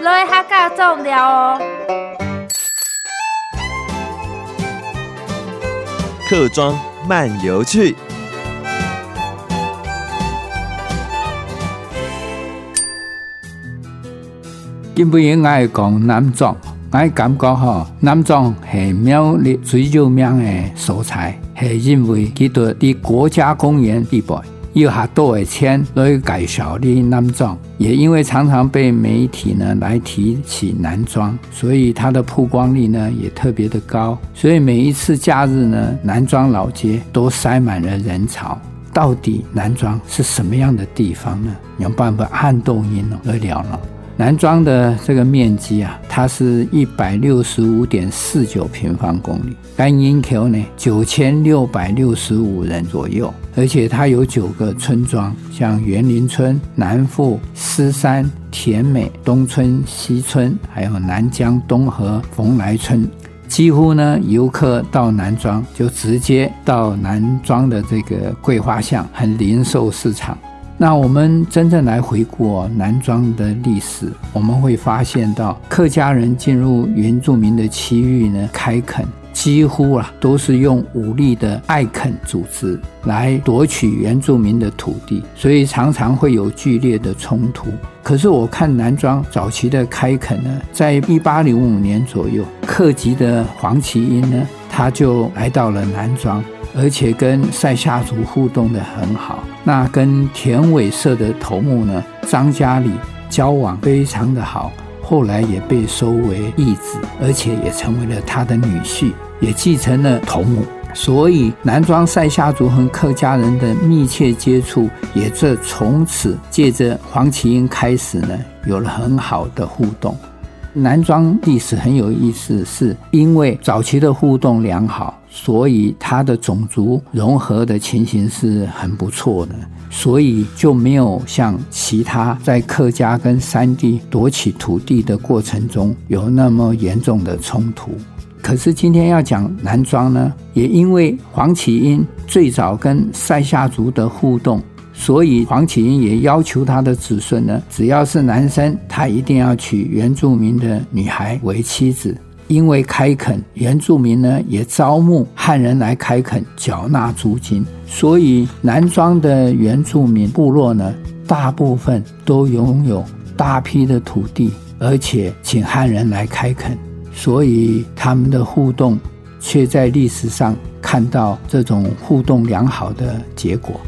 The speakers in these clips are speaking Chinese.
来哈嘎种料哦。客庄漫游去。今不应该讲南庄，我感觉吼，南庄是苗栗最有名的所在，是因为佢在的国家公园地带，又下多的钱来介绍的南庄，也因为常常被媒体呢来提起南庄，所以它的曝光率呢也特别的高，所以每一次假日呢，南庄老街都塞满了人潮。到底南庄是什么样的地方呢？有办法按动音来聊了。南庄的这个面积啊，它是一百六十五点四九平方公里，单人口呢九千六百六十五人左右，而且它有九个村庄，像园林村、南富、狮山、田美、东村、西村，还有南江、东河、蓬莱村。几乎呢，游客到南庄就直接到南庄的这个桂花巷和零售市场。那我们真正来回顾南庄的历史，我们会发现到客家人进入原住民的区域呢，开垦几乎啊都是用武力的爱垦组织来夺取原住民的土地，所以常常会有剧烈的冲突。可是我看南庄早期的开垦呢，在一八零五年左右，客籍的黄旗英呢，他就来到了南庄。而且跟塞夏族互动的很好，那跟田尾社的头目呢，张家里交往非常的好，后来也被收为义子，而且也成为了他的女婿，也继承了头目。所以南庄赛夏族和客家人的密切接触，也这从此借着黄麒英开始呢，有了很好的互动。南庄历史很有意思，是因为早期的互动良好，所以他的种族融合的情形是很不错的，所以就没有像其他在客家跟山地夺取土地的过程中有那么严重的冲突。可是今天要讲南庄呢，也因为黄旗英最早跟塞夏族的互动。所以黄启英也要求他的子孙呢，只要是男生，他一定要娶原住民的女孩为妻子。因为开垦原住民呢，也招募汉人来开垦，缴纳租金。所以南庄的原住民部落呢，大部分都拥有大批的土地，而且请汉人来开垦。所以他们的互动，却在历史上看到这种互动良好的结果。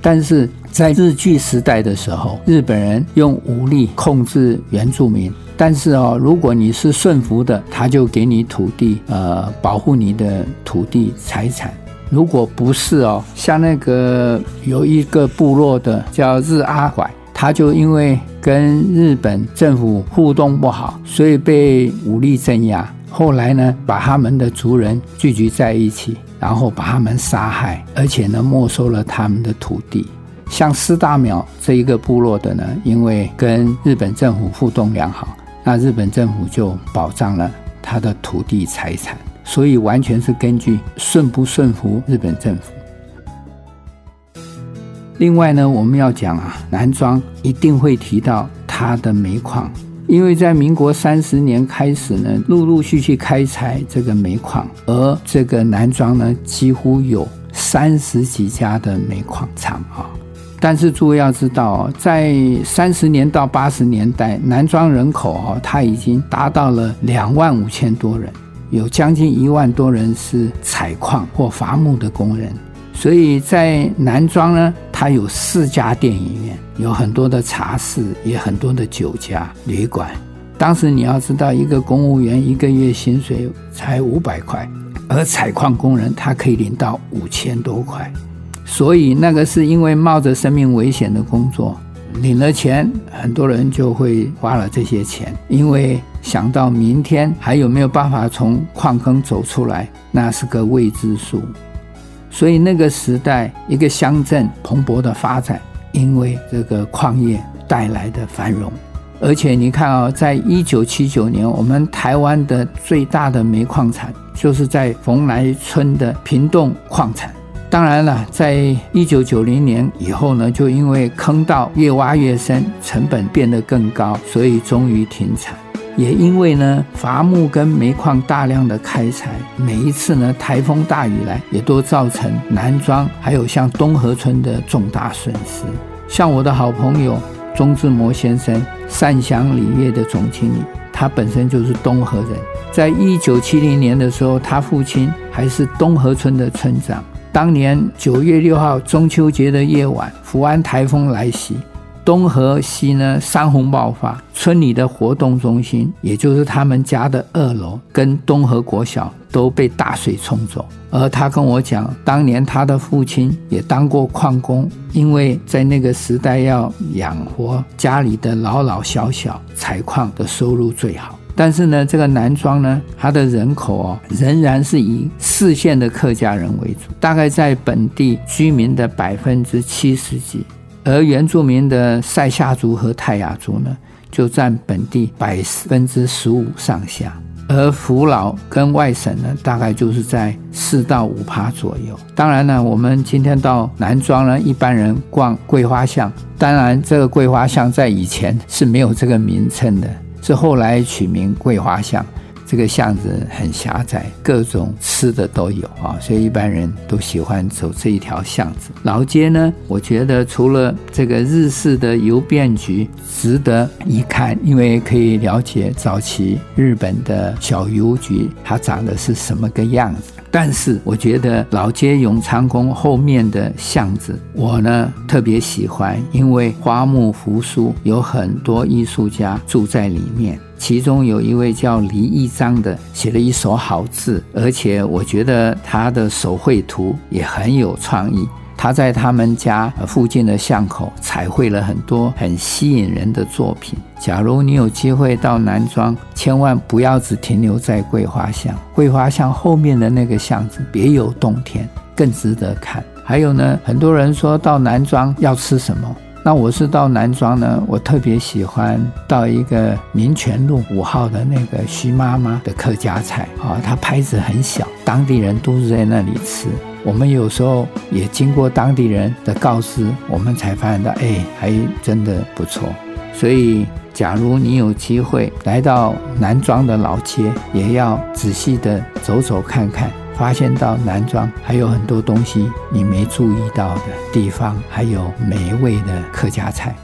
但是在日据时代的时候，日本人用武力控制原住民。但是哦，如果你是顺服的，他就给你土地，呃，保护你的土地财产。如果不是哦，像那个有一个部落的叫日阿拐，他就因为跟日本政府互动不好，所以被武力镇压。后来呢，把他们的族人聚集在一起。然后把他们杀害，而且呢，没收了他们的土地。像师大苗这一个部落的呢，因为跟日本政府互动良好，那日本政府就保障了他的土地财产。所以完全是根据顺不顺服日本政府。另外呢，我们要讲啊，南庄一定会提到它的煤矿。因为在民国三十年开始呢，陆陆续续开采这个煤矿，而这个南庄呢，几乎有三十几家的煤矿厂啊。但是诸位要知道，在三十年到八十年代，南庄人口啊，它已经达到了两万五千多人，有将近一万多人是采矿或伐木的工人。所以在南庄呢，它有四家电影院，有很多的茶室，也很多的酒家、旅馆。当时你要知道，一个公务员一个月薪水才五百块，而采矿工人他可以领到五千多块。所以那个是因为冒着生命危险的工作，领了钱，很多人就会花了这些钱，因为想到明天还有没有办法从矿坑走出来，那是个未知数。所以那个时代，一个乡镇蓬勃的发展，因为这个矿业带来的繁荣。而且你看啊、哦，在一九七九年，我们台湾的最大的煤矿产就是在蓬莱村的平洞矿产。当然了，在一九九零年以后呢，就因为坑道越挖越深，成本变得更高，所以终于停产。也因为呢，伐木跟煤矿大量的开采，每一次呢台风大雨来，也都造成南庄还有像东河村的重大损失。像我的好朋友钟志摩先生，善祥锂业的总经理，他本身就是东河人。在一九七零年的时候，他父亲还是东河村的村长。当年九月六号中秋节的夜晚，福安台风来袭。东河西呢，山洪爆发，村里的活动中心，也就是他们家的二楼，跟东河国小都被大水冲走。而他跟我讲，当年他的父亲也当过矿工，因为在那个时代要养活家里的老老小小，采矿的收入最好。但是呢，这个南庄呢，它的人口哦，仍然是以四县的客家人为主，大概在本地居民的百分之七十几。而原住民的塞夏族和泰雅族呢，就占本地百分之十五上下，而福佬跟外省呢，大概就是在四到五趴左右。当然呢，我们今天到南庄呢，一般人逛桂花巷，当然这个桂花巷在以前是没有这个名称的，是后来取名桂花巷。这个巷子很狭窄，各种吃的都有啊，所以一般人都喜欢走这一条巷子。老街呢，我觉得除了这个日式的邮便局值得一看，因为可以了解早期日本的小邮局它长的是什么个样子。但是我觉得老街永昌宫后面的巷子，我呢特别喜欢，因为花木扶疏，有很多艺术家住在里面。其中有一位叫李义章的，写了一手好字，而且我觉得他的手绘图也很有创意。他在他们家附近的巷口彩绘了很多很吸引人的作品。假如你有机会到南庄，千万不要只停留在桂花巷。桂花巷后面的那个巷子别有洞天，更值得看。还有呢，很多人说到南庄要吃什么？那我是到南庄呢，我特别喜欢到一个民权路五号的那个徐妈妈的客家菜啊，它拍子很小，当地人都是在那里吃。我们有时候也经过当地人的告知，我们才发现到，哎，还真的不错。所以，假如你有机会来到南庄的老街，也要仔细的走走看看，发现到南庄还有很多东西你没注意到的地方，还有美味的客家菜。